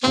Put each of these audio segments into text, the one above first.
¿Qué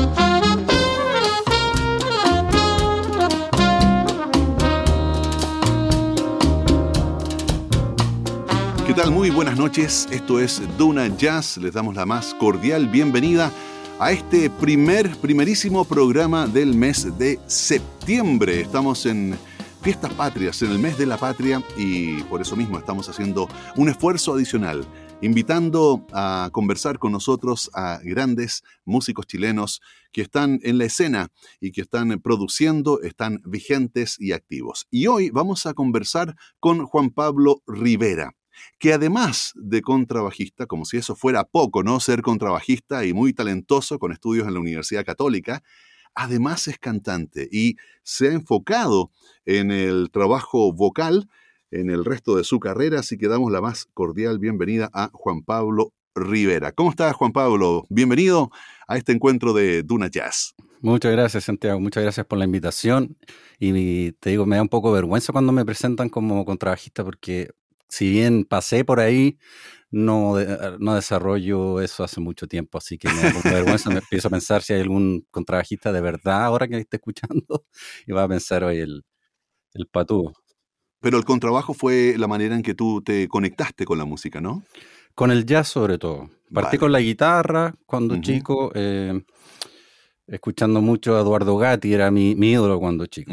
tal? Muy buenas noches. Esto es Duna Jazz. Les damos la más cordial bienvenida a este primer, primerísimo programa del mes de septiembre. Estamos en Fiestas Patrias, en el mes de la patria, y por eso mismo estamos haciendo un esfuerzo adicional, invitando a conversar con nosotros a grandes músicos chilenos que están en la escena y que están produciendo, están vigentes y activos. Y hoy vamos a conversar con Juan Pablo Rivera que además de contrabajista, como si eso fuera poco, ¿no? Ser contrabajista y muy talentoso con estudios en la Universidad Católica, además es cantante y se ha enfocado en el trabajo vocal en el resto de su carrera, así que damos la más cordial bienvenida a Juan Pablo Rivera. ¿Cómo estás, Juan Pablo? Bienvenido a este encuentro de Duna Jazz. Muchas gracias, Santiago. Muchas gracias por la invitación. Y te digo, me da un poco vergüenza cuando me presentan como contrabajista porque si bien pasé por ahí, no, no desarrollo eso hace mucho tiempo, así que me da vergüenza, me empiezo a pensar si hay algún contrabajista de verdad ahora que esté escuchando y va a pensar hoy el, el patú. Pero el contrabajo fue la manera en que tú te conectaste con la música, ¿no? Con el jazz sobre todo. Partí con la guitarra cuando chico, eh, escuchando mucho a Eduardo Gatti, era mi, mi ídolo cuando chico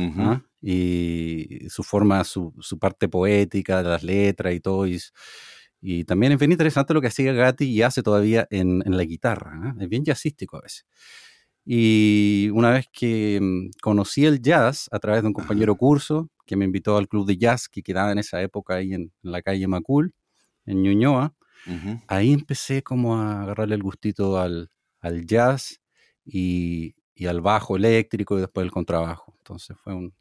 y su forma, su, su, parte poética de las letras y todo. Y, y, también es bien interesante lo que hacía Gatti y hace todavía en, en la guitarra. ¿eh? Es bien jazzístico a veces. Y una vez que mm, conocí el jazz a través de un compañero curso que me invitó al club de jazz que quedaba en esa época ahí en, la calle Macul, en Ñuñoa, ahí empecé como a agarrarle el gustito al, al jazz y, y, al bajo eléctrico y después el contrabajo. Entonces fue un,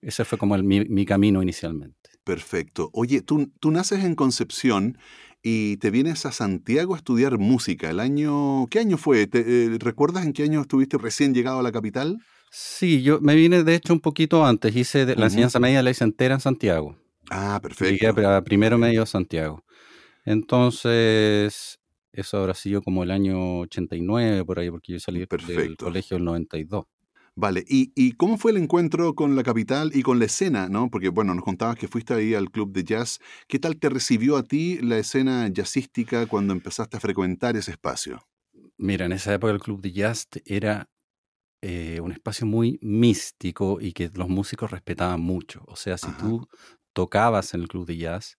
ese fue como mi, camino inicialmente. Perfecto. Oye, tú, tú naces en Concepción y te vienes a Santiago a estudiar música. El año, ¿Qué año fue? Eh, ¿Recuerdas en qué año estuviste recién llegado a la capital? Sí, yo me vine de hecho un poquito antes. Hice la enseñanza media la hice entera en Santiago. Ah, perfecto. Llegué primero medio a Santiago. Entonces, eso habrá sido como el año 89 por ahí, porque yo salí del colegio en el 92. Vale, ¿Y, cómo fue el encuentro con la capital y con la escena? ¿no? Porque, bueno, nos contabas que fuiste ahí al club de jazz. ¿Qué tal te recibió a ti la escena jazzística cuando empezaste a frecuentar ese espacio? Mira, en esa época el club de jazz era eh, un espacio muy místico y que los músicos respetaban mucho. O sea, si tú tocabas en el club de jazz,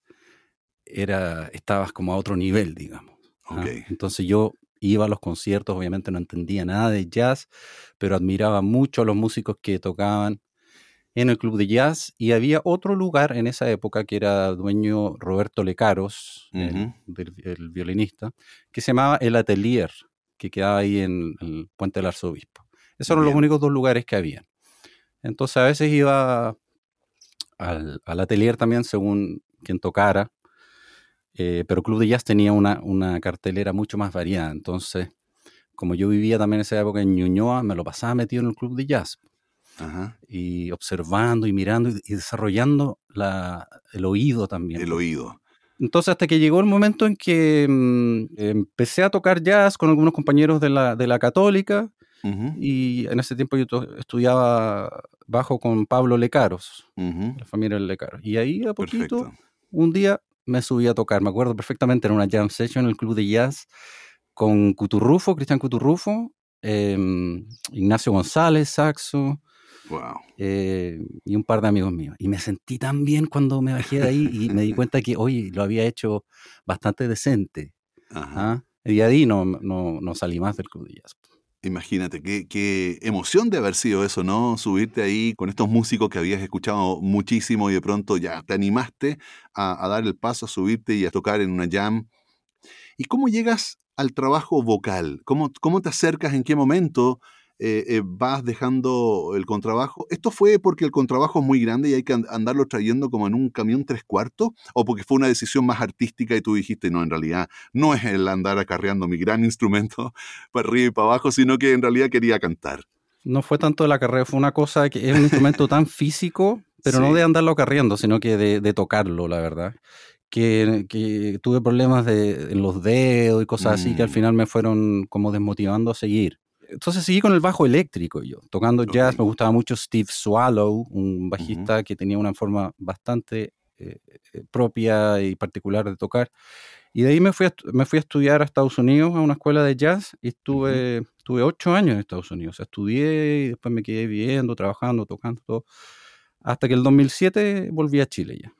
era, estabas como a otro nivel, digamos. ¿ah? Entonces yo iba a los conciertos, obviamente no entendía nada de jazz, pero admiraba mucho a los músicos que tocaban en el club de jazz y había otro lugar en esa época que era dueño Roberto Lecaros, el, violinista, que se llamaba El Atelier, que quedaba ahí en el Puente del Arzobispo. Esos eran los únicos dos lugares que había. Entonces a veces iba al, al atelier también según quien tocara eh, pero Club de Jazz tenía una, una, cartelera mucho más variada. Entonces, como yo vivía también en esa época en Ñuñoa, me lo pasaba metido en el Club de Jazz. Y observando y mirando y, desarrollando la, el oído también. El oído. Entonces, hasta que llegó el momento en que mm, empecé a tocar jazz con algunos compañeros de la, de la Católica, y en ese tiempo yo estudiaba bajo con Pablo Lecaros, la familia Lecaros. Y ahí a poquito, un día me subí a tocar. Me acuerdo perfectamente, en una jam session en el club de jazz con Cuturrufo, Cristian Cuturrufo, em, Ignacio González, saxo. Eh, y un par de amigos míos. Y me sentí tan bien cuando me bajé de ahí y me di cuenta que, hoy lo había hecho bastante decente. ¿ah? Y ahí no, no, no salí más del club de jazz. Imagínate, qué, emoción de haber sido eso, ¿no? Subirte ahí con estos músicos que habías escuchado muchísimo y de pronto ya te animaste a, dar el paso, a subirte y a tocar en una jam. ¿Y cómo llegas al trabajo vocal? ¿Cómo, cómo te acercas? ¿En qué momento? Eh, eh, vas dejando el contrabajo. ¿Esto fue porque el contrabajo es muy grande y hay que andarlo trayendo como en un camión tres cuartos? ¿O porque fue una decisión más artística y tú dijiste, no, en realidad no es el andar acarreando mi gran instrumento para arriba y para abajo, sino que en realidad quería cantar? No fue tanto de la carrera, fue una cosa que es un instrumento tan físico, pero no de andarlo acarreando, sino que de, tocarlo, la verdad. Que, tuve problemas de, en los dedos y cosas así que al mm. final me fueron como desmotivando a seguir. Entonces seguí con el bajo eléctrico yo, tocando jazz. Me gustaba mucho Steve Swallow, un bajista que tenía una forma bastante eh, eh, propia y particular de tocar. Y de ahí me fui, a, me fui a estudiar a Estados Unidos a una escuela de jazz y estuve, estuve ocho años en Estados Unidos. estudié y después me quedé viviendo, trabajando, tocando todo. Hasta que el 2007 volví a Chile ya.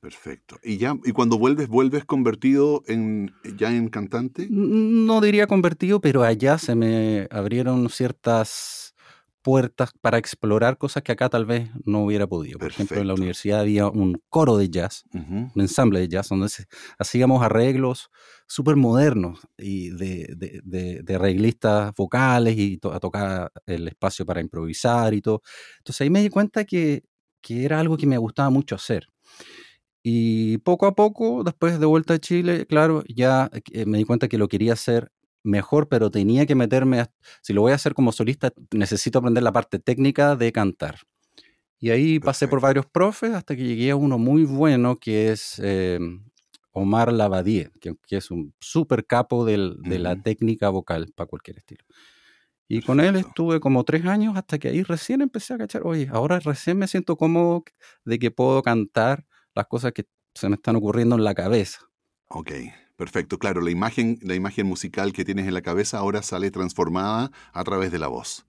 Perfecto. ¿Y ya y cuando vuelves, vuelves convertido en ya en cantante? No diría convertido, pero allá se me abrieron ciertas puertas para explorar cosas que acá tal vez no hubiera podido. Por ejemplo, en la universidad había un coro de jazz, un ensamble de jazz, donde hacíamos arreglos súper modernos y de, de, arreglistas vocales y a tocar el espacio para improvisar y todo. Entonces ahí me di cuenta que, que era algo que me gustaba mucho hacer. Y poco a poco, después de vuelta a Chile, claro, ya eh, me di cuenta que lo quería hacer mejor, pero tenía que meterme, si lo voy a hacer como solista, necesito aprender la parte técnica de cantar. Y ahí pasé por varios profes hasta que llegué a uno muy bueno que es em, Omar Lavadie, que, es un súper capo de la técnica vocal para cualquier estilo. Y con él estuve como tres años hasta que ahí recién empecé a cachar, oye, ahora recién me siento cómodo de que puedo cantar las cosas que se me están ocurriendo en la cabeza. Ok, perfecto. Claro, la imagen, la imagen musical que tienes en la cabeza ahora sale transformada a través de la voz.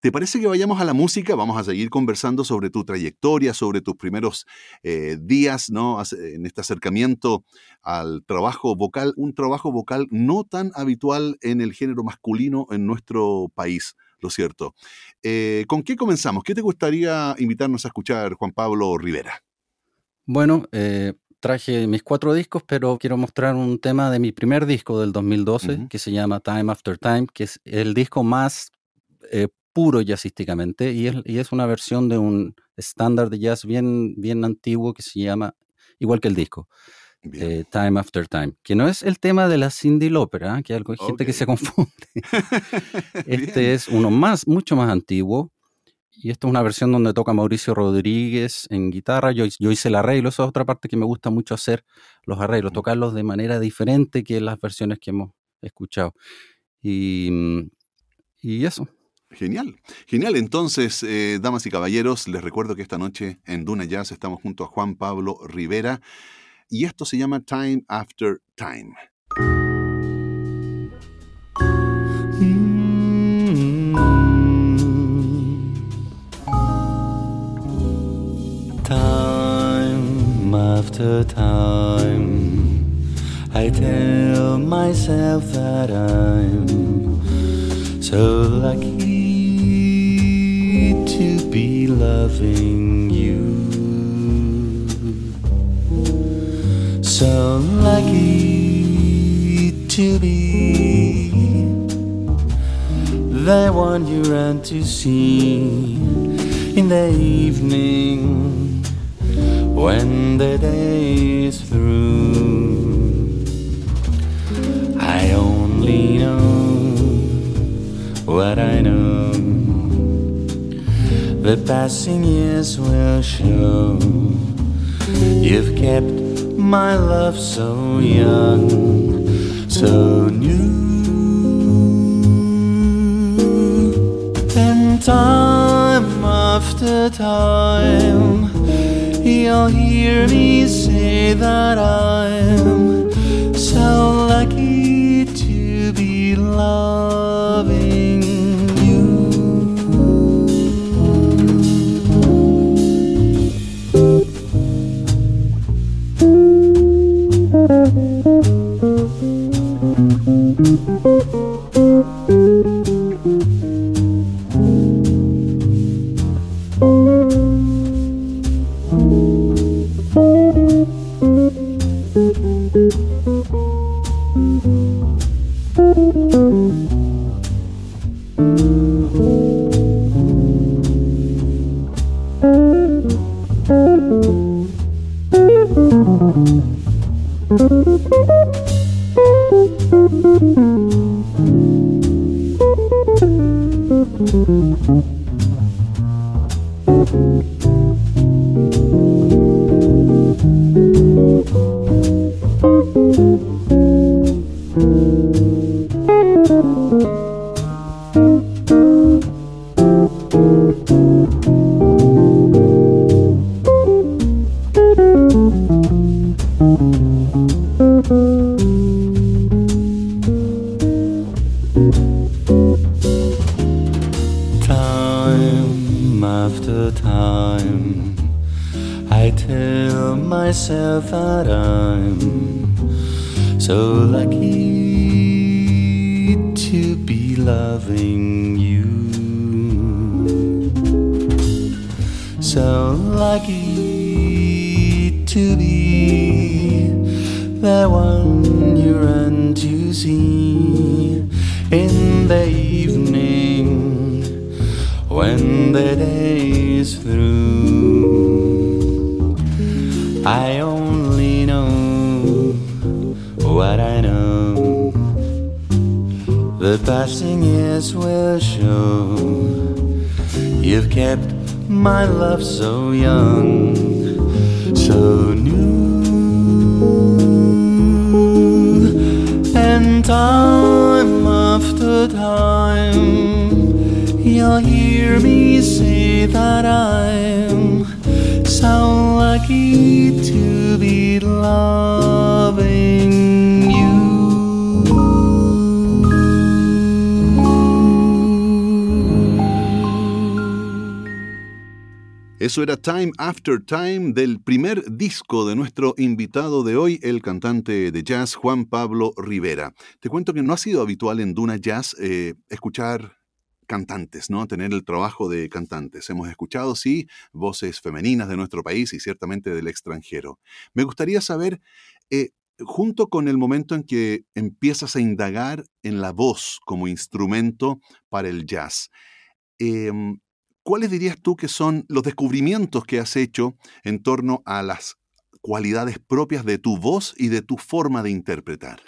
¿Te parece que vayamos a la música? Vamos a seguir conversando sobre tu trayectoria, sobre tus primeros eh, días, ¿no? En este acercamiento al trabajo vocal, un trabajo vocal no tan habitual en el género masculino en nuestro país, lo cierto. Eh, ¿Con qué comenzamos? ¿Qué te gustaría invitarnos a escuchar, Juan Pablo Rivera? Bueno, eh, traje mis cuatro discos, pero quiero mostrar un tema de mi primer disco del 2012 que se llama Time After Time, que es el disco más eh, puro jazzísticamente y es, y es, una versión de un estándar de jazz bien, bien antiguo que se llama, igual que el disco, eh, Time After Time, que no es el tema de la Cindy Lauper, ¿ah? que hay gente que se confunde. este es uno más, mucho más antiguo y esta es una versión donde toca Mauricio Rodríguez en guitarra. Yo, yo hice el arreglo, esa es otra parte que me gusta mucho hacer, los arreglos, tocarlos de manera diferente que las versiones que hemos escuchado. Y, y eso. Genial, genial. Entonces, eh, damas y caballeros, les recuerdo que esta noche en Duna Jazz estamos junto a Juan Pablo Rivera y esto se llama Time After Time. After time, I tell myself that I'm so lucky to be loving you. So lucky to be the one you run to see in the evening when the day is through. I only know what I know. The passing years will show. You've kept my love so young, so new. And time after time you'll hear me say that I'm so lucky to be loving Eso era Time After Time del primer disco de nuestro invitado de hoy, el cantante de jazz Juan Pablo Rivera. Te cuento que no ha sido habitual en Duna Jazz eh, escuchar cantantes, ¿no? Tener el trabajo de cantantes. Hemos escuchado, sí, voces femeninas de nuestro país y ciertamente del extranjero. Me gustaría saber, eh, junto con el momento en que empiezas a indagar en la voz como instrumento para el jazz, em, ¿cuáles dirías tú que son los descubrimientos que has hecho en torno a las cualidades propias de tu voz y de tu forma de interpretar?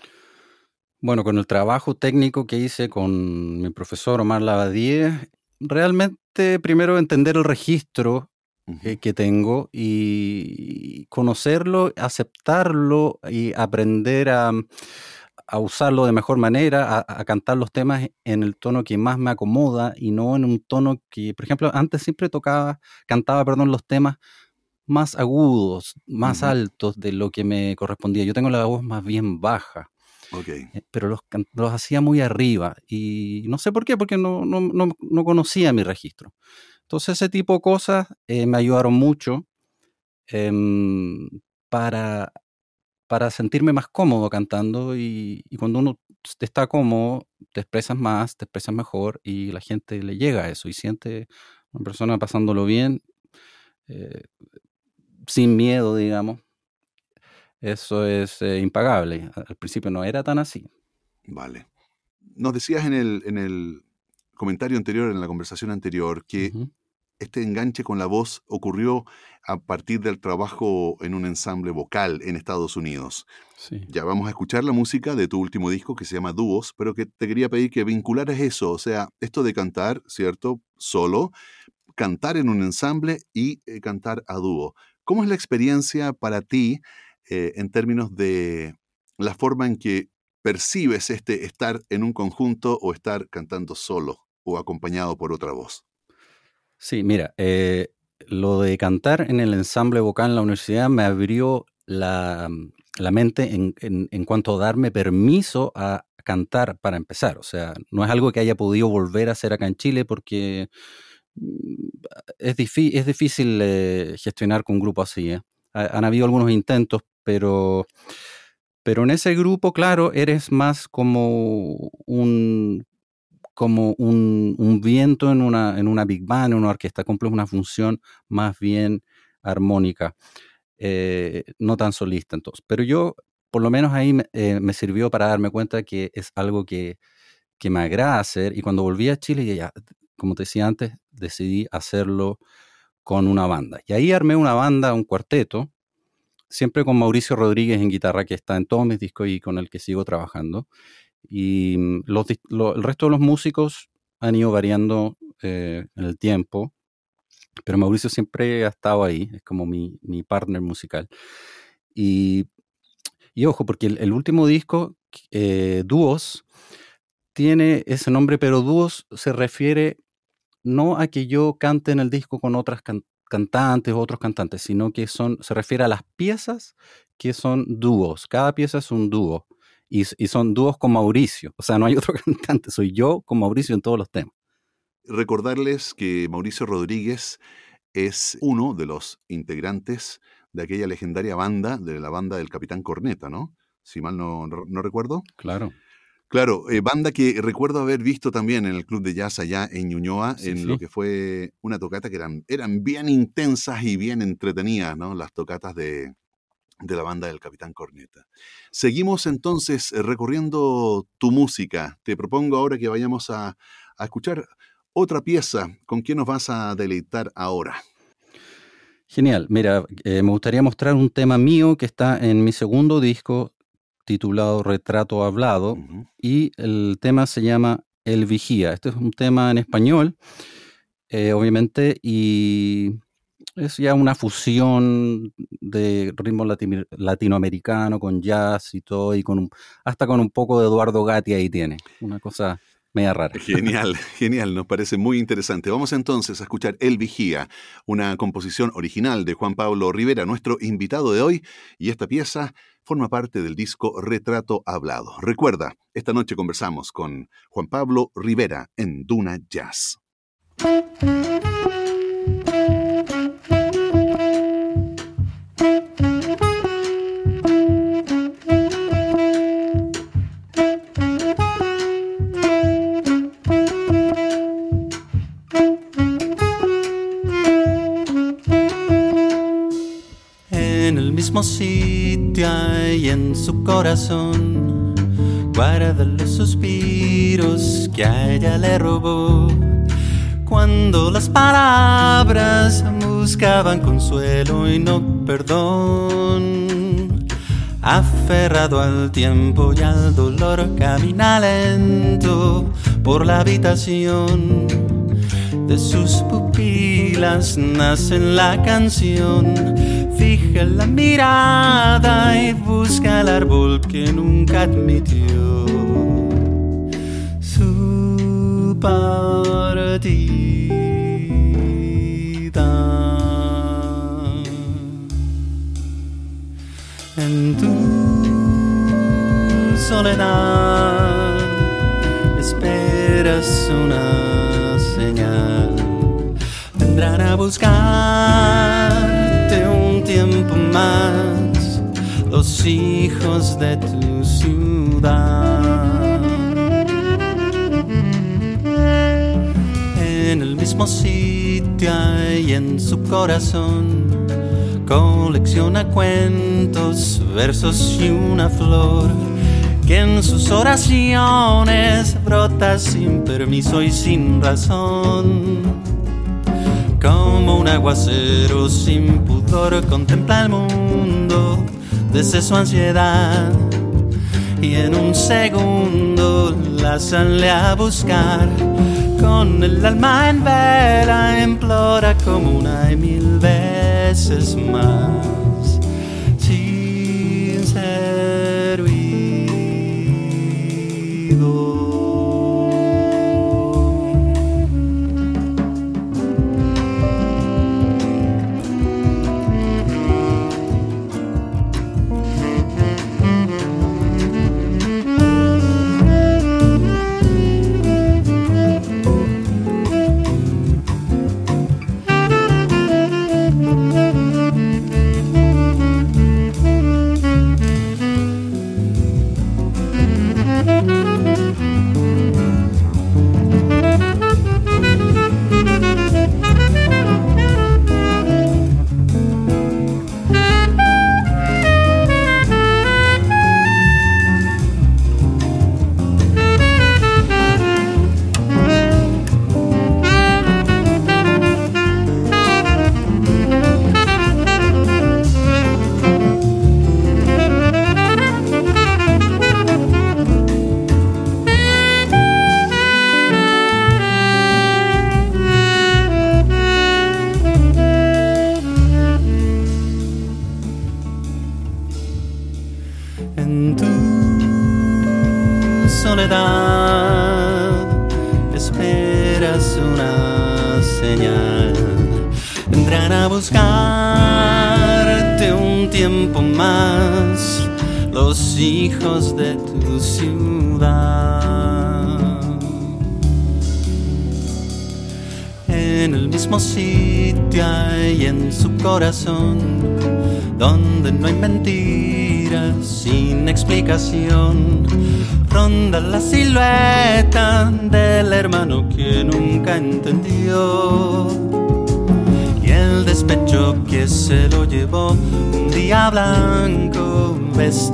Bueno, con el trabajo técnico que hice con mi profesor Omar Lavadie, realmente primero entender el registro eh, que tengo y conocerlo, aceptarlo y aprender a, a usarlo de mejor manera, a, a cantar los temas en el tono que más me acomoda y no en un tono que, por ejemplo, antes siempre tocaba, cantaba, perdón, los temas más agudos, más altos de lo que me correspondía. Yo tengo la voz más bien baja eh, pero los, los hacía muy arriba y no sé por qué, porque no, no, no, no conocía mi registro. Entonces ese tipo de cosas eh, me ayudaron mucho em, para, para sentirme más cómodo cantando y, y cuando uno está cómodo, te expresas más, te expresas mejor y la gente le llega a eso y siente una persona pasándolo bien, eh, sin miedo, digamos. Eso es eh, impagable. Al principio no era tan así. Vale. Nos decías en el, en el comentario anterior, en la conversación anterior, que. Este enganche con la voz ocurrió a partir del trabajo en un ensamble vocal en Estados Unidos. Sí. Ya vamos a escuchar la música de tu último disco que se llama Dúos, pero que te quería pedir que vincularas eso, o sea, esto de cantar, ¿cierto? Solo, cantar en un ensamble y eh, cantar a dúo. ¿Cómo es la experiencia para ti eh, en términos de la forma en que percibes este estar en un conjunto o estar cantando solo o acompañado por otra voz? Sí, mira, eh, lo de cantar en el ensamble vocal en la universidad me abrió la, la mente en, en- cuanto a darme permiso a cantar para empezar. O sea, no es algo que haya podido volver a hacer acá en Chile porque mm, es, es difícil eh, gestionar con un grupo así. ¿eh? Ha- Han habido algunos intentos, pero, pero en ese grupo, claro, eres más como un, como un, viento en una, en una big band, en una orquesta, cumples una función más bien armónica, eh, no tan solista entonces. Pero yo, por lo menos ahí me, eh, me sirvió para darme cuenta que es algo que, que me agrada hacer y cuando volví a Chile, ya, como te decía antes, decidí hacerlo con una banda. Y ahí armé una banda, un cuarteto, siempre con Mauricio Rodríguez en guitarra, que está en todos mis discos y con el que sigo trabajando. Y mm, el resto de los músicos han ido variando eh, en el tiempo, pero Mauricio siempre ha estado ahí, es como mi, mi partner musical. Y, y ojo, porque el, último disco, eh, Dúos, tiene ese nombre, pero Dúos se refiere no a que yo cante en el disco con otras can- cantantes o otros cantantes, sino que son, se refiere a las piezas que son dúos. Cada pieza es un dúo. Y, son dúos con Mauricio. O sea, no hay otro cantante, soy yo con Mauricio en todos los temas. Recordarles que Mauricio Rodríguez es uno de los integrantes de aquella legendaria banda, de la banda del Capitán Corneta, ¿no? Si mal no, no recuerdo. Claro. Claro, eh, banda que recuerdo haber visto también en el club de jazz allá en Ñuñoa, Sí, en lo que fue una tocata que eran, eran bien intensas y bien entretenidas, ¿no? Las tocatas de, de la banda del Capitán Corneta. Seguimos entonces eh, recorriendo tu música. Te propongo ahora que vayamos a, a escuchar otra pieza. ¿Con qué nos vas a deleitar ahora? Genial. Mira, eh, me gustaría mostrar un tema mío que está en mi segundo disco titulado Retrato Hablado y el tema se llama El Vigía. Este es un tema en español, eh, obviamente, y es ya una fusión de ritmo latino- latinoamericano con jazz y todo, y con hasta con un poco de Eduardo Gatti ahí tiene. Una cosa media rara. Genial, genial, nos parece muy interesante. Vamos entonces a escuchar El Vigía, una composición original de Juan Pablo Rivera, nuestro invitado de hoy, y esta pieza forma parte del disco Retrato Hablado. Recuerda, esta noche conversamos con Juan Pablo Rivera en Duna Jazz. Mismo sitio y en su corazón guarda los suspiros que a ella le robó. Cuando las palabras buscaban consuelo y no perdón. Aferrado al tiempo y al dolor, camina lento por la habitación. De sus pupilas nace la canción. Fija la mirada y busca el árbol que nunca admitió. Su partida. En tu soledad esperas una. Vendrán a buscarte un tiempo más los hijos de tu ciudad. En el mismo sitio y en su corazón colecciona cuentos, versos y una flor que en sus oraciones brota sin permiso y sin razón. Como un aguacero sin pudor contempla el mundo desde su ansiedad y en un segundo la sale a buscar. Con el alma en vela implora como una y mil veces más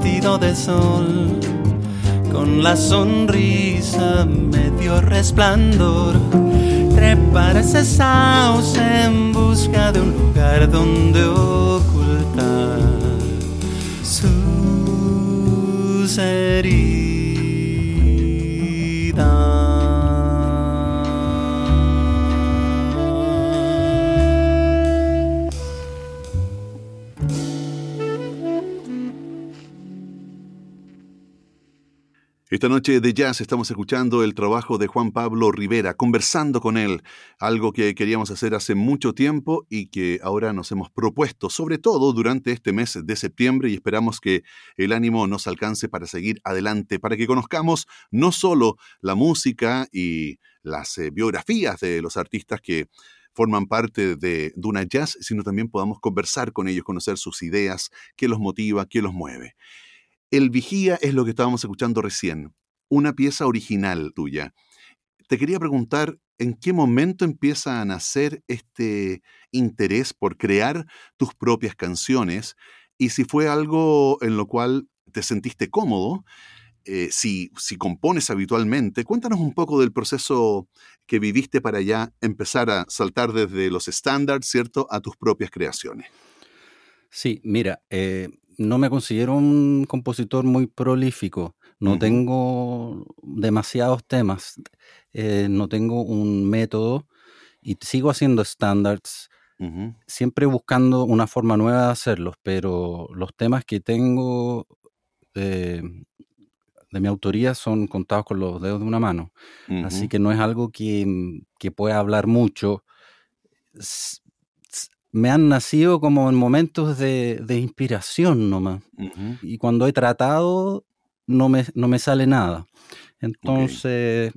vestido de sol con la sonrisa medio resplandor. Trepar ese sauce en busca de un lugar donde ocultar sus heridas. Esta noche de jazz estamos escuchando el trabajo de Juan Pablo Rivera, conversando con él, algo que queríamos hacer hace mucho tiempo y que ahora nos hemos propuesto, sobre todo durante este mes de septiembre y esperamos que el ánimo nos alcance para seguir adelante, para que conozcamos no solo la música y las eh, biografías de los artistas que forman parte de Duna Jazz, sino también podamos conversar con ellos, conocer sus ideas, qué los motiva, qué los mueve. El Vigía es lo que estábamos escuchando recién, una pieza original tuya. Te quería preguntar, ¿en qué momento empieza a nacer este interés por crear tus propias canciones? Y si fue algo en lo cual te sentiste cómodo, eh, si, si compones habitualmente, cuéntanos un poco del proceso que viviste para ya empezar a saltar desde los estándares, ¿cierto?, a tus propias creaciones. Sí, mira, eh, no me considero un compositor muy prolífico. No tengo demasiados temas. Eh, no tengo un método y sigo haciendo standards. Siempre buscando una forma nueva de hacerlos, pero los temas que tengo eh, de mi autoría son contados con los dedos de una mano. Así que no es algo que, que pueda hablar mucho me han nacido como en momentos de, inspiración nomás. Y cuando he tratado, no me, no me sale nada. Entonces,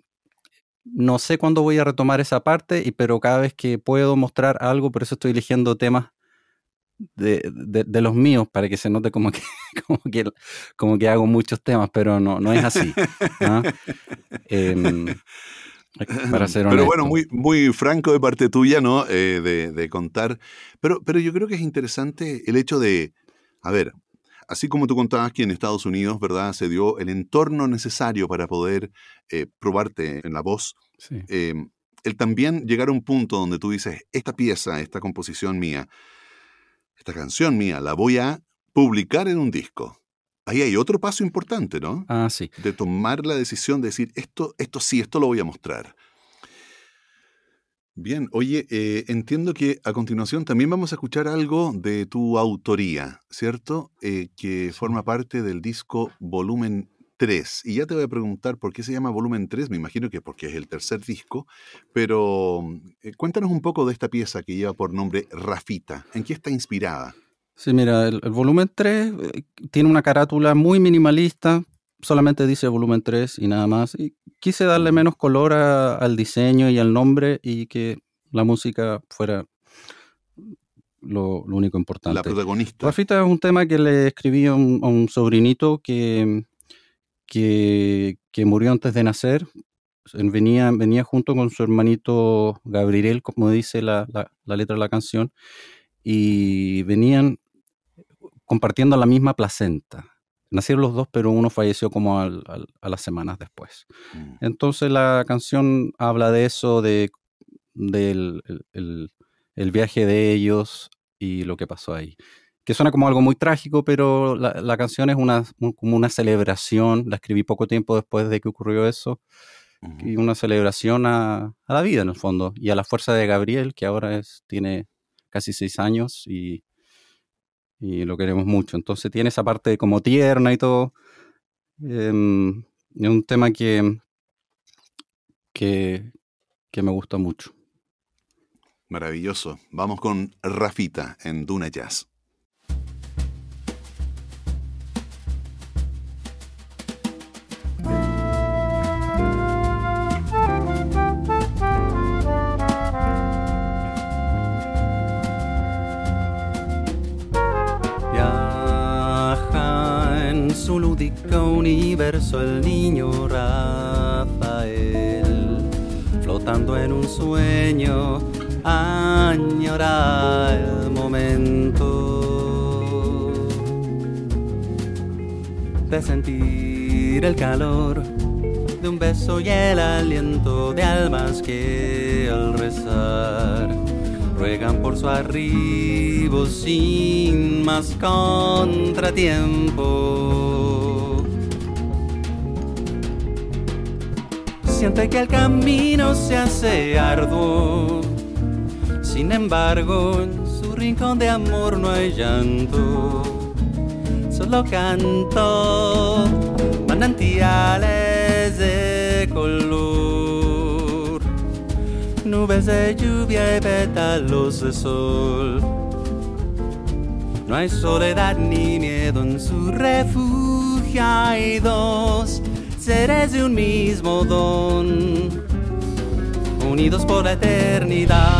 no sé cuándo voy a retomar esa parte, y, pero cada vez que puedo mostrar algo, por eso estoy eligiendo temas de, los míos, para que se note como que, como que, como que hago muchos temas, pero no, no es así. ¿ah? Em, para ser Pero bueno, muy, muy franco de parte tuya, ¿no? Eh, de, contar. Pero, pero yo creo que es interesante el hecho de, a ver, así como tú contabas que en Estados Unidos, ¿verdad? Se dio el entorno necesario para poder eh, probarte en la voz. Em, el también llegar a un punto donde tú dices, esta pieza, esta composición mía, esta canción mía, la voy a publicar en un disco. Ahí hay otro paso importante, ¿no? Ah, sí. De tomar la decisión de decir, esto, esto sí, esto lo voy a mostrar. Bien, oye, eh, entiendo que a continuación también vamos a escuchar algo de tu autoría, ¿cierto? Eh, que forma parte del disco Volumen 3. Y ya te voy a preguntar por qué se llama Volumen 3, me imagino que porque es el tercer disco, pero eh, cuéntanos un poco de esta pieza que lleva por nombre Rafita. ¿En qué está inspirada? Sí, mira, el, volumen 3 eh, tiene una carátula muy minimalista, solamente dice volumen 3 y nada más. Y quise darle menos color al diseño y al nombre y que la música fuera lo, único importante. La protagonista. Rafita es un tema que le escribí a un, sobrinito que, que, murió antes de nacer. Venía, venía junto con su hermanito Gabriel, como dice la, la letra de la canción, y venían compartiendo la misma placenta. Nacieron los dos, pero uno falleció como a las semanas después. Mm. Entonces la canción habla de eso, de, del el, viaje de ellos y lo que pasó ahí. Que suena como algo muy trágico, pero la, canción es una, como una celebración. La escribí poco tiempo después de que ocurrió eso. Y una celebración a, a, la vida, en el fondo. Y a la fuerza de Gabriel, que ahora es, tiene casi seis años y y lo queremos mucho. Entonces tiene esa parte como tierna y todo. Em, es un tema que, que, que me gusta mucho. Maravilloso. Vamos con Rafita en Duna Jazz. Universo el niño Rafael, flotando en un sueño, añora el momento de sentir el calor de un beso y el aliento de almas que al rezar ruegan por su arribo sin más contratiempo. Siente que el camino se hace arduo, sin embargo en su rincón de amor no hay llanto, solo canto manantiales de color, nubes de lluvia y pétalos de sol. No hay soledad ni miedo en su refugio, hay dos seres de un mismo don, unidos por la eternidad.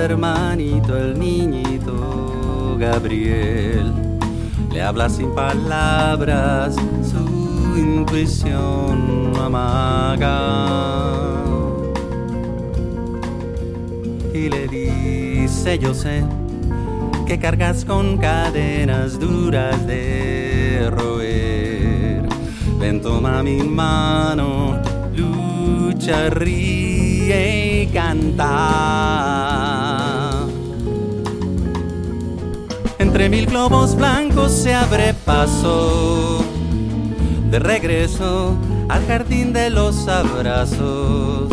Hermanito, el niñito Gabriel. Le habla sin palabras, su intuición amaga. Y le dice, yo sé que cargas con cadenas duras de roer. Ven, toma mi mano, lucha, ríe y canta. Entre mil globos blancos se abre paso. De regreso al jardín de los abrazos.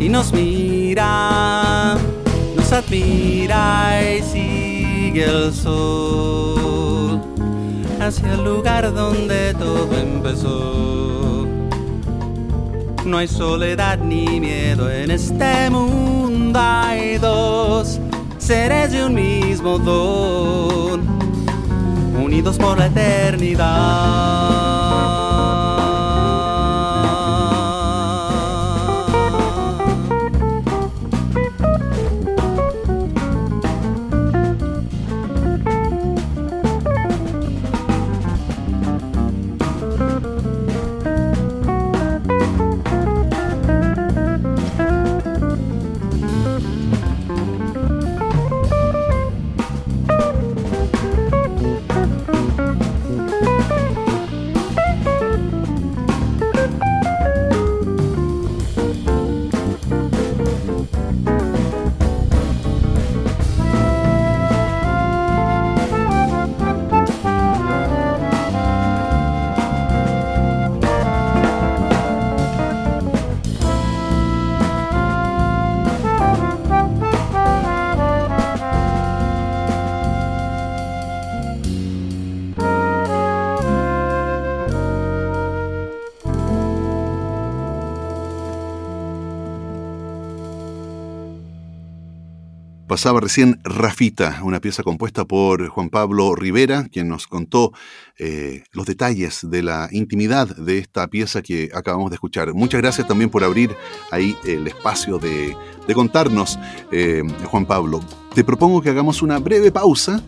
Y nos mira, nos admira y sigue el sol hacia el lugar donde todo empezó. No hay soledad ni miedo en este mundo, hay dos seres de un mismo don, unidos por la eternidad. Pasaba recién Rafita, una pieza compuesta por Juan Pablo Rivera, quien nos contó eh, los detalles de la intimidad de esta pieza que acabamos de escuchar. Muchas gracias también por abrir ahí el espacio de, contarnos, eh, Juan Pablo. Te propongo que hagamos una breve pausa.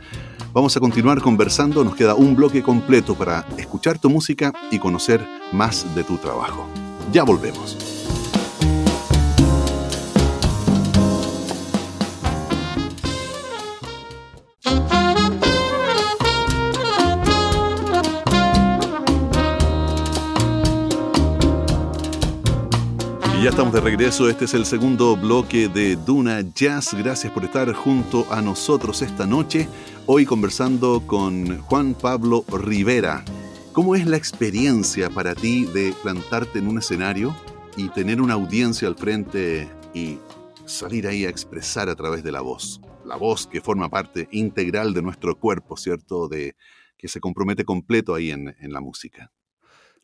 Vamos a continuar conversando, nos queda un bloque completo para escuchar tu música y conocer más de tu trabajo. Ya volvemos. Ya estamos de regreso. Este es el segundo bloque de Duna Jazz. Gracias por estar junto a nosotros esta noche. Hoy conversando con Juan Pablo Rivera. ¿Cómo es la experiencia para ti de plantarte en un escenario y tener una audiencia al frente y salir ahí a expresar a través de la voz? La voz que forma parte integral de nuestro cuerpo, ¿cierto? De, que se compromete completo ahí en, en la música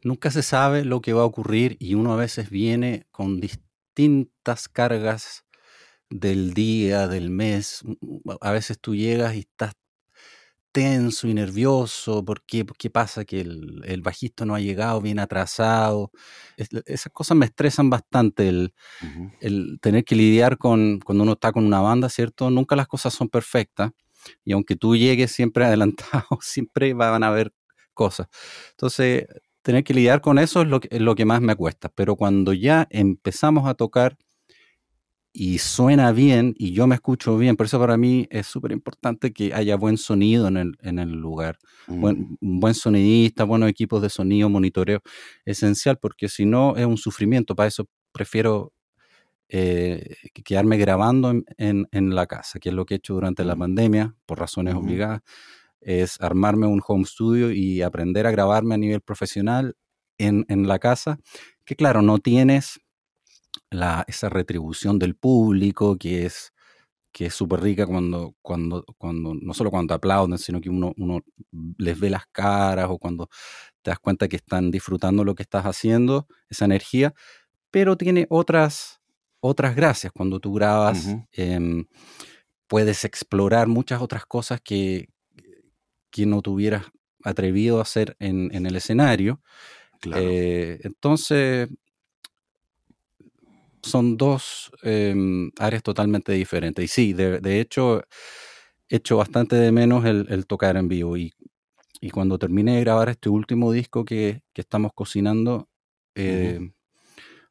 nunca se sabe lo que va a ocurrir y uno a veces viene con distintas cargas del día, del mes. A veces tú llegas y estás tenso y nervioso, ¿por qué, pasa? Que el, bajista no ha llegado, bien atrasado. esas cosas me estresan bastante, el, el, tener que lidiar con cuando uno está con una banda, ¿cierto? Nunca las cosas son perfectas y aunque tú llegues siempre adelantado, siempre van a haber cosas. Entonces, tener que lidiar con eso es lo, que, lo que más me cuesta. Pero cuando ya empezamos a tocar y suena bien y yo me escucho bien, por eso para mí es súper importante que haya buen sonido en el, en el lugar. Buen, un buen sonidista, buenos equipos de sonido, monitoreo, esencial, porque si no es un sufrimiento. Para eso prefiero eh, quedarme grabando en, en, la casa, que es lo que he hecho durante la pandemia, por razones obligadas es armarme un home studio y aprender a grabarme a nivel profesional en, la casa, que claro, no tienes la, esa retribución del público que es que es súper rica cuando, cuando, cuando, no solo cuando aplauden, sino que uno, uno les ve las caras o cuando te das cuenta que están disfrutando lo que estás haciendo, esa energía, pero tiene otras, otras gracias. Cuando tú grabas, em, puedes explorar muchas otras cosas que, que no tuvieras atrevido a hacer en, el escenario. Eh, entonces, son dos em, áreas totalmente diferentes. Y sí, de, hecho, he hecho bastante de menos el, tocar en vivo. Y, cuando termine de grabar este último disco que, estamos cocinando, eh,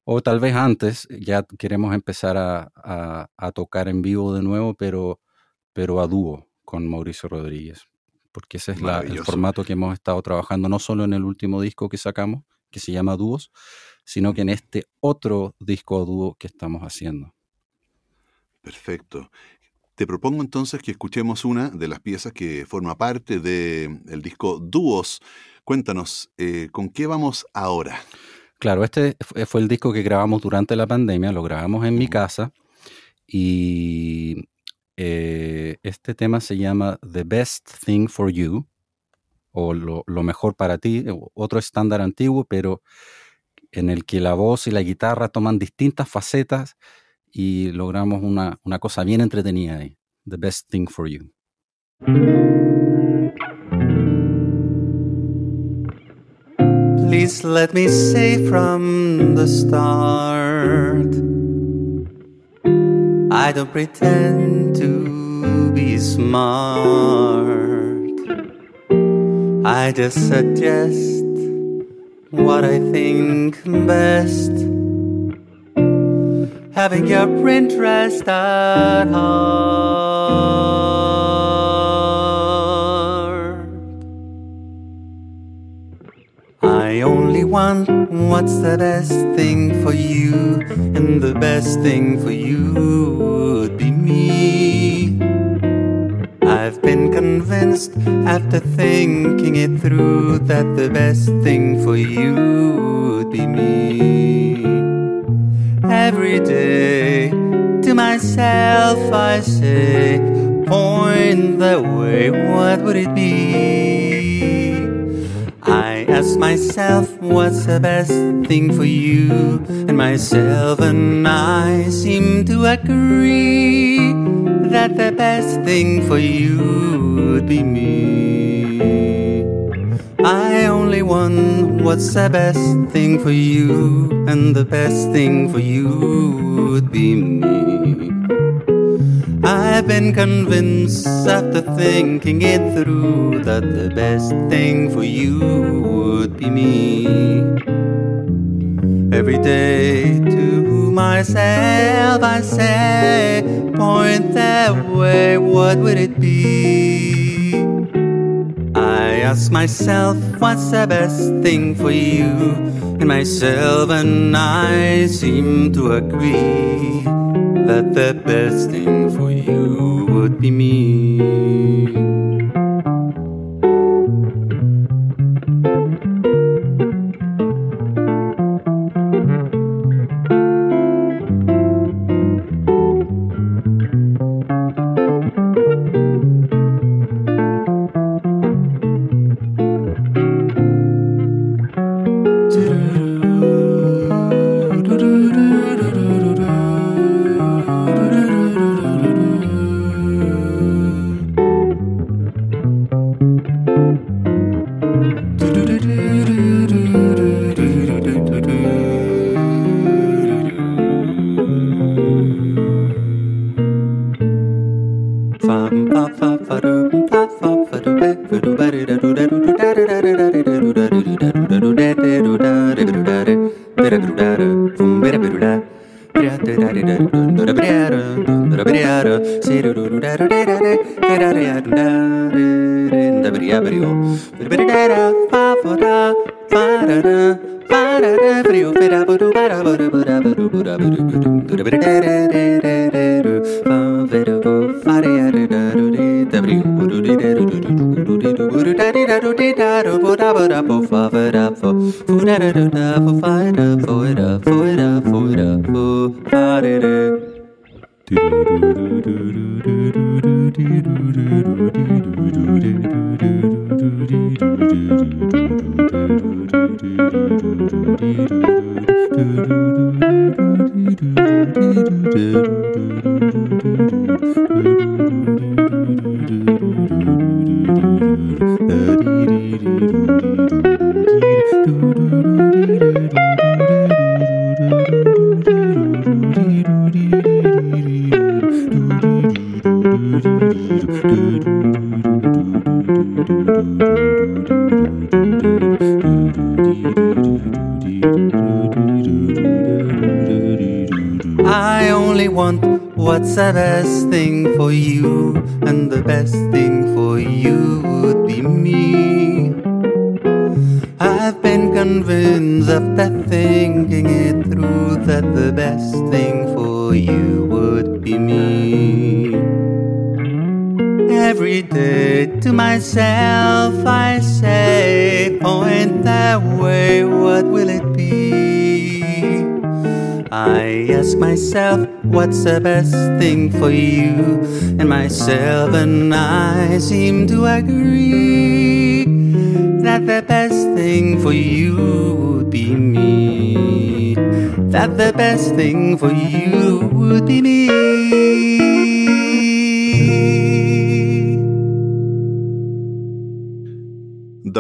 o tal vez antes, ya queremos empezar a, tocar en vivo de nuevo, pero, pero a dúo con Mauricio Rodríguez porque ese es el formato que hemos estado trabajando no solo en el último disco que sacamos, que se llama Dúos, sino que en este otro disco dúo que estamos haciendo. Perfecto. Te propongo entonces que escuchemos una de las piezas que forma parte del disco Dúos. Cuéntanos, eh, ¿con qué vamos ahora? Claro, este fue el disco que grabamos durante la pandemia, lo grabamos en mi casa y eh, este tema se llama The Best Thing for You, o lo, mejor para ti, otro estándar antiguo, pero en el que la voz y la guitarra toman distintas facetas y logramos una, una cosa bien entretenida ahí. The Best Thing for You. Please let me say from the start. I don't pretend to be smart. I just suggest what I think best. Having your interest at heart. I only want what's the best thing for you, and the best thing for you would be me. I've been convinced after thinking it through that the best thing for you would be me. Every day to myself I say, point the way, what would it be? I ask myself, what's the best thing for you? And myself and I seem to agree that the best thing for you would be me. I only want what's the best thing for you, and the best thing for you would be me. I've been convinced after thinking it through that the best thing for you would be me. Every day to myself I say, point that way, what would it be? I ask myself, what's the best thing for you? And myself and I seem to agree that the best thing for you would be me. I myself, what's the best thing for you? And myself and I seem to agree that the best thing for you would be me. That the best thing for you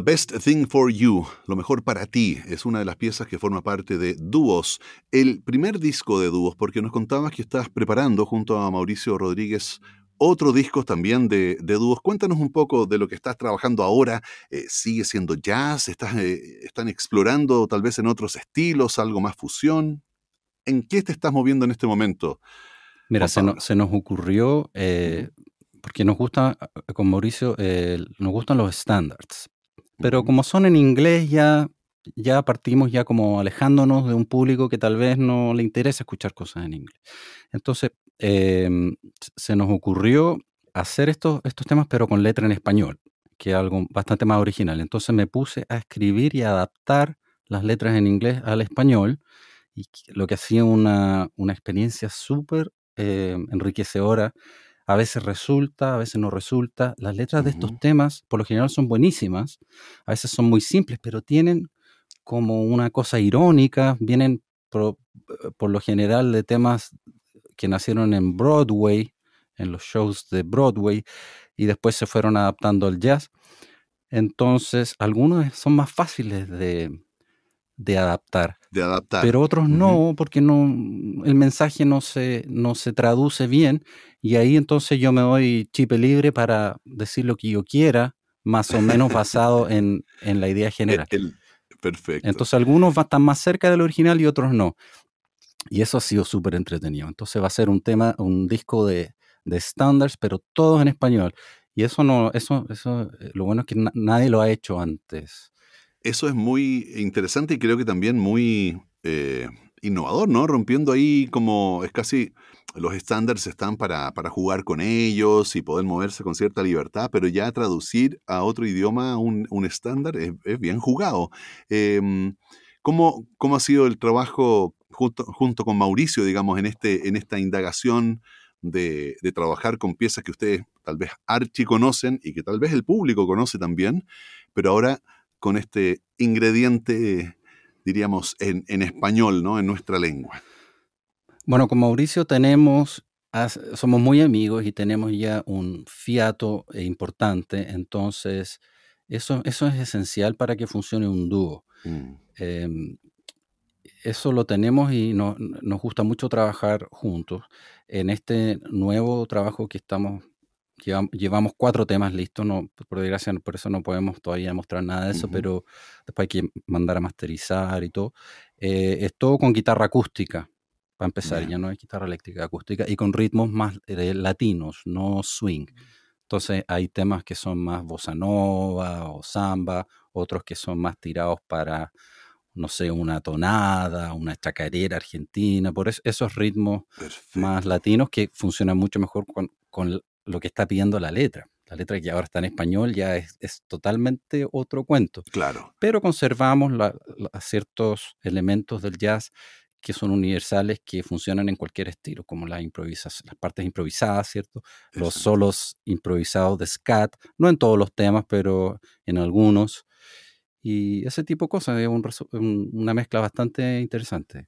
Best Thing for You, lo mejor para ti, es una de las piezas que forma parte de Dúos, el primer disco de Dúos, porque nos contabas que estás preparando junto a Mauricio Rodríguez otro disco también de, dúos. Cuéntanos un poco de lo que estás trabajando ahora. Eh, ¿Sigue siendo jazz? ¿Estás, eh, ¿Están explorando tal vez en otros estilos, algo más fusión? ¿En qué te estás moviendo en este momento? Mira, se, se, nos ocurrió, eh, porque nos gusta, con Mauricio, nos gustan los standards. Pero como son en inglés, ya, ya partimos ya como alejándonos de un público que tal vez no le interesa escuchar cosas en inglés. Entonces, em, se nos ocurrió hacer estos, estos temas, pero con letra en español, que es algo bastante más original. Entonces me puse a escribir y adaptar las letras en inglés al español, y lo que hacía una, una experiencia súper eh, enriquecedora a veces resulta, a veces no resulta. Las letras de estos temas, por lo general, son buenísimas, a veces son muy simples, pero tienen como una cosa irónica, vienen por, lo general de temas que nacieron en Broadway, en los shows de Broadway y después se fueron adaptando al jazz. Entonces, algunos son más fáciles de, de adaptar. De adaptar. Pero otros no, porque no, el mensaje no se, no se traduce bien. Y ahí entonces yo me doy chip libre para decir lo que yo quiera, más o menos basado en, en la idea general. perfecto. Entonces algunos están más cerca del original y otros no. Y eso ha sido súper entretenido. Entonces va a ser un tema, un disco de, de estándares, pero todos en español. Y eso no, eso, eso, eh, lo bueno es que nadie lo ha hecho antes. Eso es muy interesante y creo que también muy eh, innovador, ¿no? Rompiendo ahí como es casi los estándares están para, para, jugar con ellos y poder moverse con cierta libertad, pero ya traducir a otro idioma un, un estándar es, bien jugado. Em, ¿cómo, ¿cómo, ha sido el trabajo junto, junto con Mauricio, digamos, en, este, en esta indagación de, trabajar con piezas que ustedes tal vez archi conocen y que tal vez el público conoce también, pero ahora con este ingrediente, diríamos, en, español, ¿no? En nuestra lengua. Bueno, con Mauricio tenemos, somos muy amigos y tenemos ya un fiato importante, entonces eso, eso es esencial para que funcione un dúo. Mm. Em, eso lo tenemos y nos gusta mucho trabajar juntos. En este nuevo trabajo que estamos, llevamos cuatro temas listos, no, por desgracia, por eso no podemos todavía mostrar nada de eso, pero después hay que mandar a masterizar y todo. Eh, es todo con guitarra acústica, para empezar, ya no hay guitarra eléctrica acústica, y con ritmos más eh, latinos, no swing. Entonces hay temas que son más bossa nova o samba, otros que son más tirados para no sé, una tonada, una chacarera argentina, por esos ritmos más latinos que funcionan mucho mejor con, lo que está pidiendo la letra. La letra que ahora está en español ya es, totalmente otro cuento. Claro. Pero conservamos ciertos elementos del jazz que son universales, que funcionan en cualquier estilo, como las, las partes improvisadas, ¿cierto? Los solos improvisados de scat, no en todos los temas, pero en algunos y ese tipo de cosas, es una mezcla bastante interesante.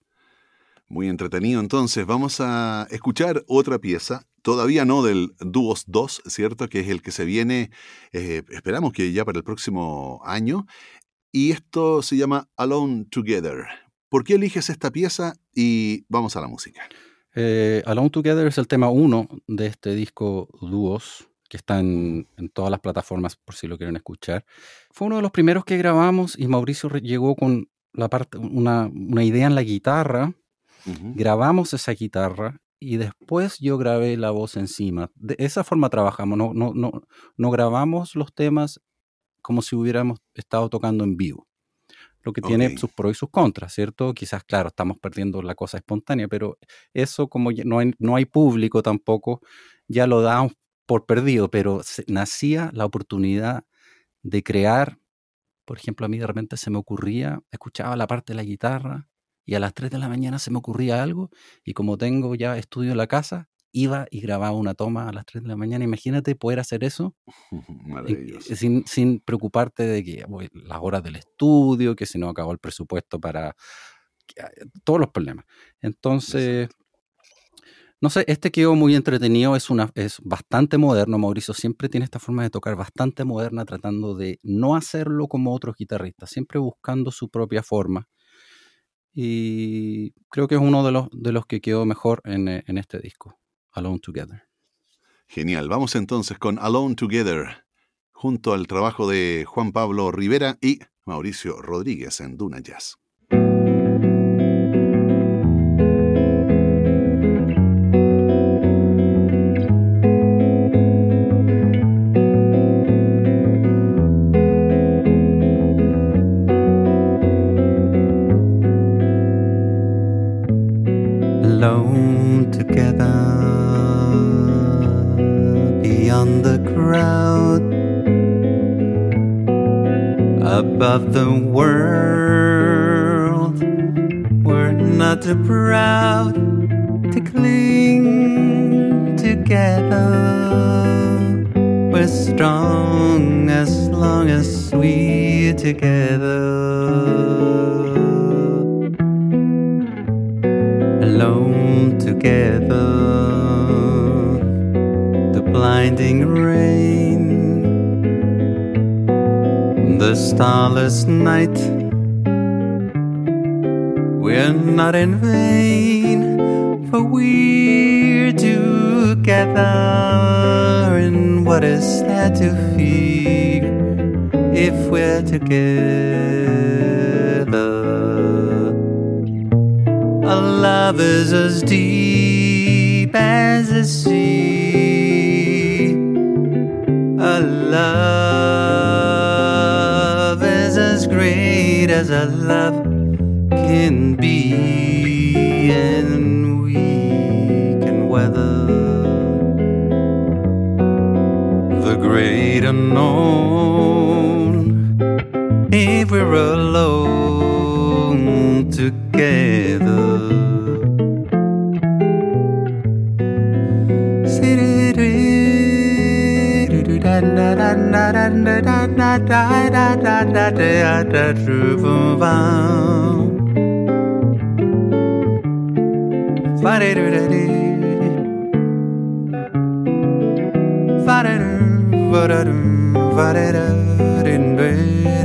Muy entretenido, entonces vamos a escuchar otra pieza, todavía no del Duos 2, ¿cierto? Que es el que se viene, eh, esperamos que ya para el próximo año, y esto se llama Alone Together. ¿Por qué eliges esta pieza? Y vamos a la música. Eh, Alone Together es el tema 1 de este disco Dúos, que está en, todas las plataformas por si lo quieren escuchar. Fue uno de los primeros que grabamos y Mauricio llegó con la parte, una, idea en la guitarra. Grabamos esa guitarra y después yo grabé la voz encima. De esa forma trabajamos, no, no, no, no grabamos los temas como si hubiéramos estado tocando en vivo. Lo que tiene sus pros y sus contras, ¿cierto? Quizás, claro, estamos perdiendo la cosa espontánea, pero eso como no hay, no hay público tampoco, ya lo damos por perdido, pero nacía la oportunidad de crear. Por ejemplo, a mí de repente se me ocurría, escuchaba la parte de la guitarra y a las 3 de la mañana se me ocurría algo y como tengo ya estudio en la casa, iba y grababa una toma a las 3 de la mañana. Imagínate poder hacer eso sin, sin, preocuparte de que las horas del estudio, que si no acabó el presupuesto para todos los problemas. Entonces, no sé, este quedó muy entretenido, es, una, es bastante moderno, Mauricio siempre tiene esta forma de tocar bastante moderna, tratando de no hacerlo como otros guitarristas, siempre buscando su propia forma. Y creo que es uno de los, de los que quedó mejor en, en este disco, Alone Together. Genial, vamos entonces con Alone Together, junto al trabajo de Juan Pablo Rivera y Mauricio Rodríguez en Duna Jazz. together. Alone together. The blinding rain. The starless night. We're not in vain, for we're together. in what is there to fear? if we're together. Our love is as deep as the sea. Our love is as great as our love can be, and we can weather the great unknown we're alone together. Va-da-da-da-da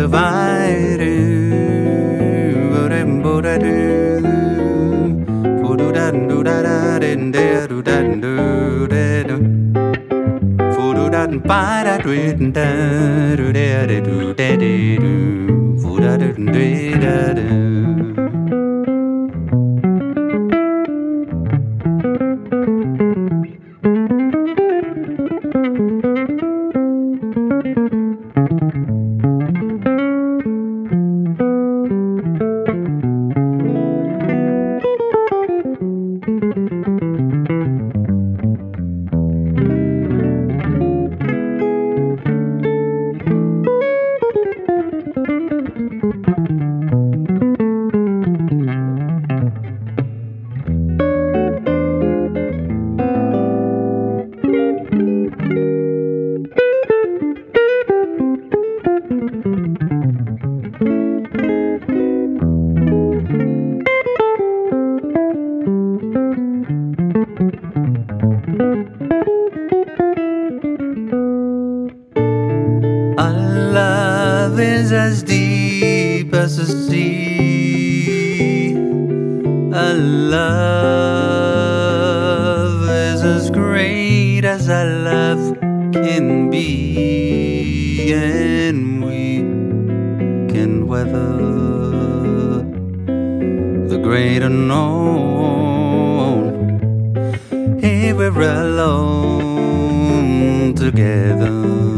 Divided dim bo da do fo do da do da da din da do da do da do fo do da ba da do da do da do da do fo da do da da weather. The great unknown. Here we're alone together.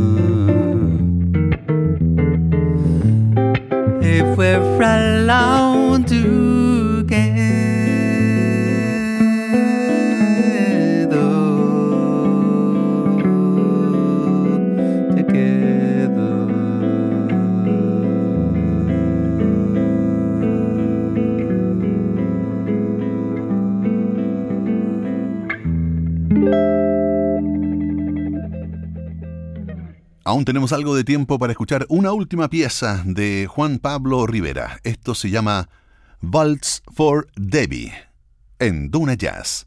Aún tenemos algo de tiempo para escuchar una última pieza de Juan Pablo Rivera. Esto se llama Waltz for Debbie en Duna Jazz.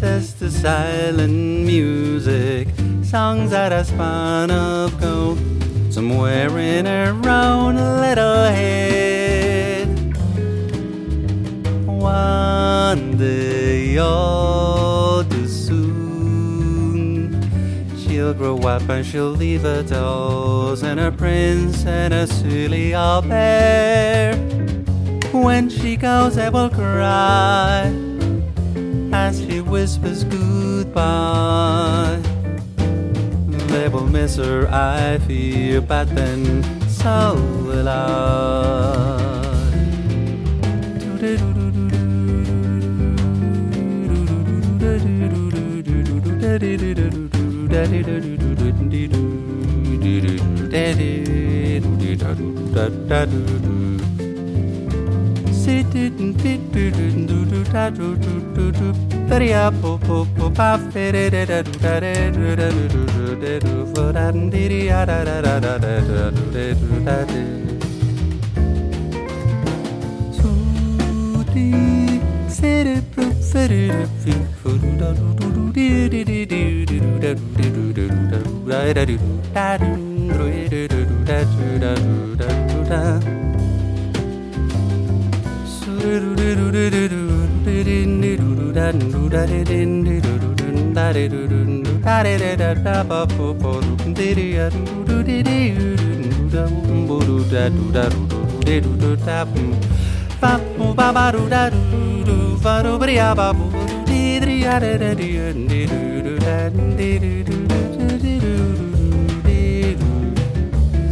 Dances to silent music, songs that are spun of gold, somewhere in her own little head. One day, all too soon, she'll grow up and she'll leave her dolls and her prince and a silly old bear. When she goes, I will cry whispers goodbye. They will miss her, I fear, but then so will I. Sit it and Paria po po po pa fere da da da da da da da da da for da di da da da da da da da da da da So di sere pro sere da fi for da do do do di di di di di da di do da do da da do da do do do do da do da do da do da So do do do do do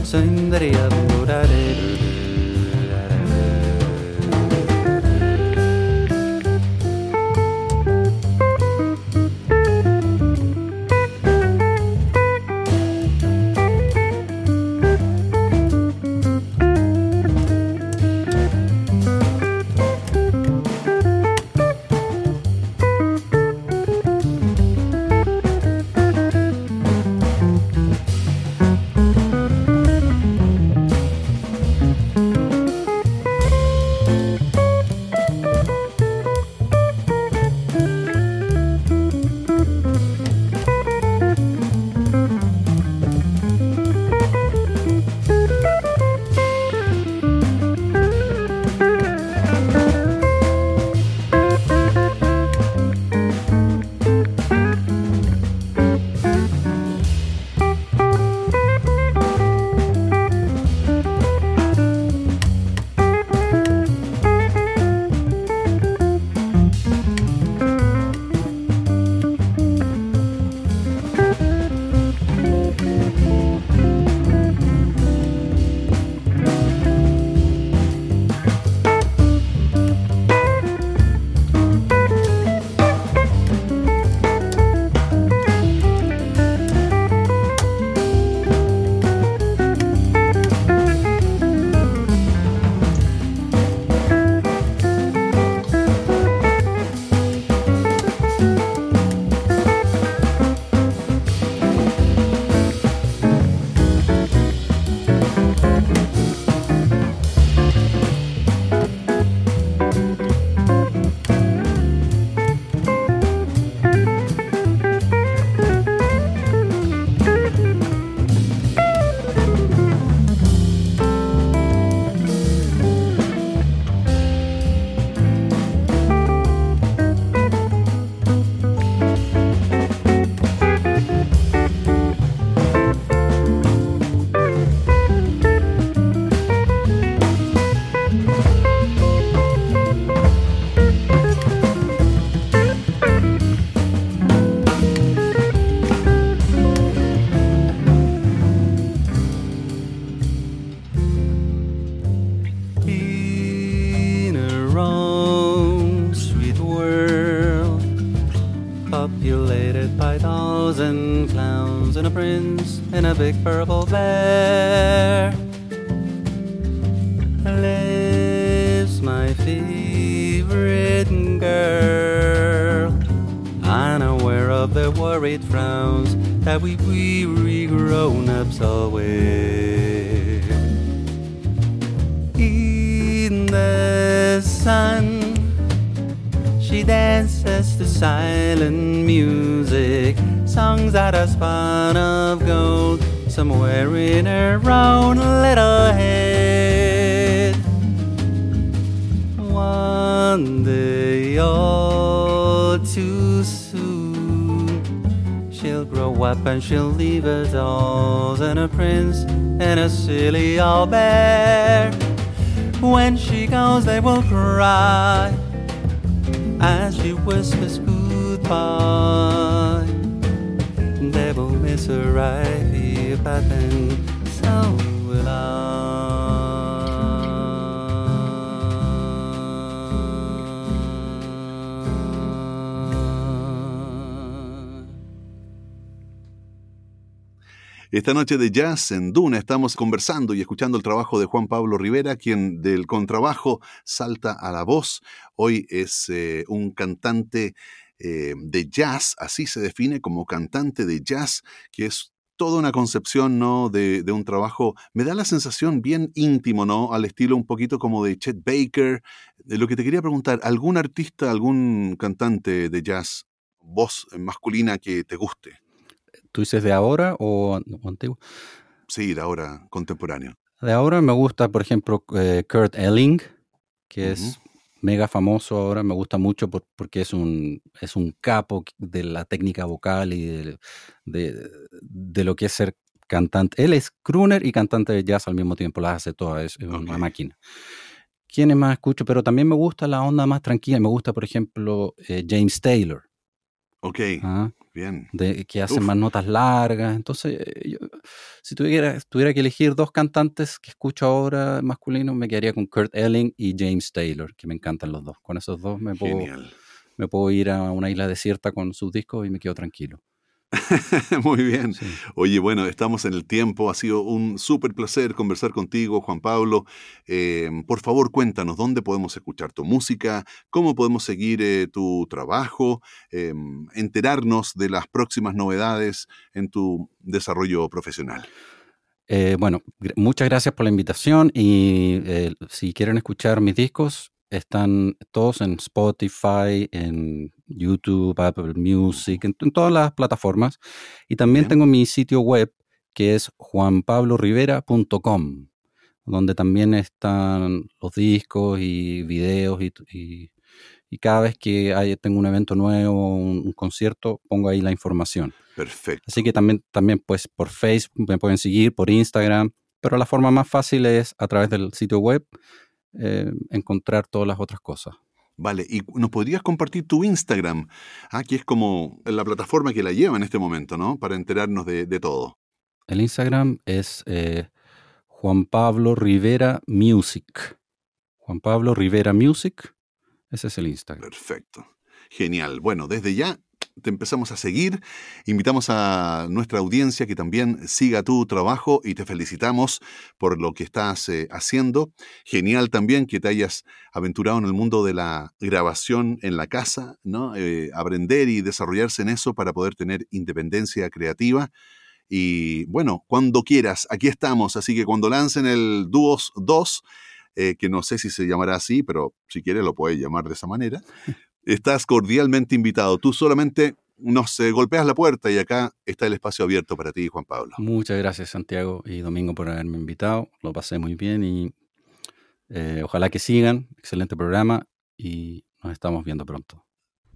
Sundariyam Esta noche de jazz en Duna estamos conversando y escuchando el trabajo de Juan Pablo Rivera, quien del contrabajo salta a la voz. Hoy es eh, un cantante eh, de jazz, así se define como cantante de jazz, que es toda una concepción ¿no? de, un trabajo, me da la sensación bien íntimo, ¿no? Al estilo un poquito como de Chet Baker. De lo que te quería preguntar, ¿algún artista, algún cantante de jazz, voz masculina que te guste? ¿Tú dices de ahora o, o antiguo? Sí, de ahora, contemporáneo. De ahora me gusta, por ejemplo, eh, Kurt Elling, que es mega famoso ahora. Me gusta mucho por- porque es un, es un capo de la técnica vocal y de, de- de lo que es ser cantante. Él es crooner y cantante de jazz al mismo tiempo, las hace todas, es una máquina. ¿Quiénes más escucho? Pero también me gusta la onda más tranquila. Me gusta, por ejemplo, eh, James Taylor, Ok, ¿ah? bien. de, que hacen Uf. más notas largas. Entonces, eh, yo- si tuviera, tuviera que elegir dos cantantes que escucho ahora masculinos, me quedaría con Kurt Elling y James Taylor, que me encantan los dos. Con esos dos me puedo, Genial. me puedo ir a una isla desierta con sus discos y me quedo tranquilo. Muy bien. Sí. Oye, bueno, estamos en el tiempo. Ha sido un súper placer conversar contigo, Juan Pablo. Eh, por favor, cuéntanos dónde podemos escuchar tu música, cómo podemos seguir eh, tu trabajo, eh, enterarnos de las próximas novedades en tu desarrollo profesional. Eh, bueno, muchas gracias por la invitación y si quieren escuchar mis discos, están todos en Spotify, en YouTube, Apple Music, en, en todas las plataformas. Y también Bien. tengo mi sitio web que es juanpablorivera.com, donde también están los discos y videos y, y- y cada vez que hay, tengo un evento nuevo, un, un concierto, pongo ahí la información. Perfecto. Así que también, también pues por Facebook me pueden seguir, por Instagram, pero la forma más fácil es a través del sitio web eh, encontrar todas las otras cosas. Vale, y nos podrías compartir tu Instagram, ah, que es como la plataforma que la lleva en este momento, ¿no? Para enterarnos de, de todo. El Instagram es eh, Juan Pablo Rivera Music. Juan Pablo Rivera Music, ese es el Instagram. Perfecto. Genial. Bueno, desde ya te empezamos a seguir. Invitamos a nuestra audiencia que también siga tu trabajo y te felicitamos por lo que estás eh, haciendo. Genial también que te hayas aventurado en el mundo de la grabación en la casa, ¿no? Eh, aprender y desarrollarse en eso para poder tener independencia creativa. Y bueno, cuando quieras, aquí estamos. Así que cuando lancen el Duos 2, eh, que no sé si se llamará así, pero si quieres lo puedes llamar de esa manera, estás cordialmente invitado. Tú solamente nos eh, golpeas la puerta y acá está el espacio abierto para ti, Juan Pablo. Muchas gracias Santiago y Domingo por haberme invitado. Lo pasé muy bien y eh, ojalá que sigan. Excelente programa y nos estamos viendo pronto.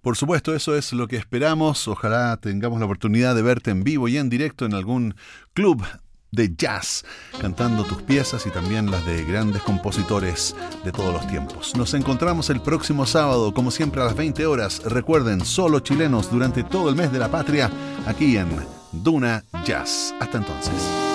Por supuesto, eso es lo que esperamos. Ojalá tengamos la oportunidad de verte en vivo y en directo en algún club de jazz, cantando tus piezas y también las de grandes compositores de todos los tiempos. Nos encontramos el próximo sábado, como siempre a las 20 horas. Recuerden, solo chilenos durante todo el mes de la patria, aquí en Duna Jazz. Hasta entonces.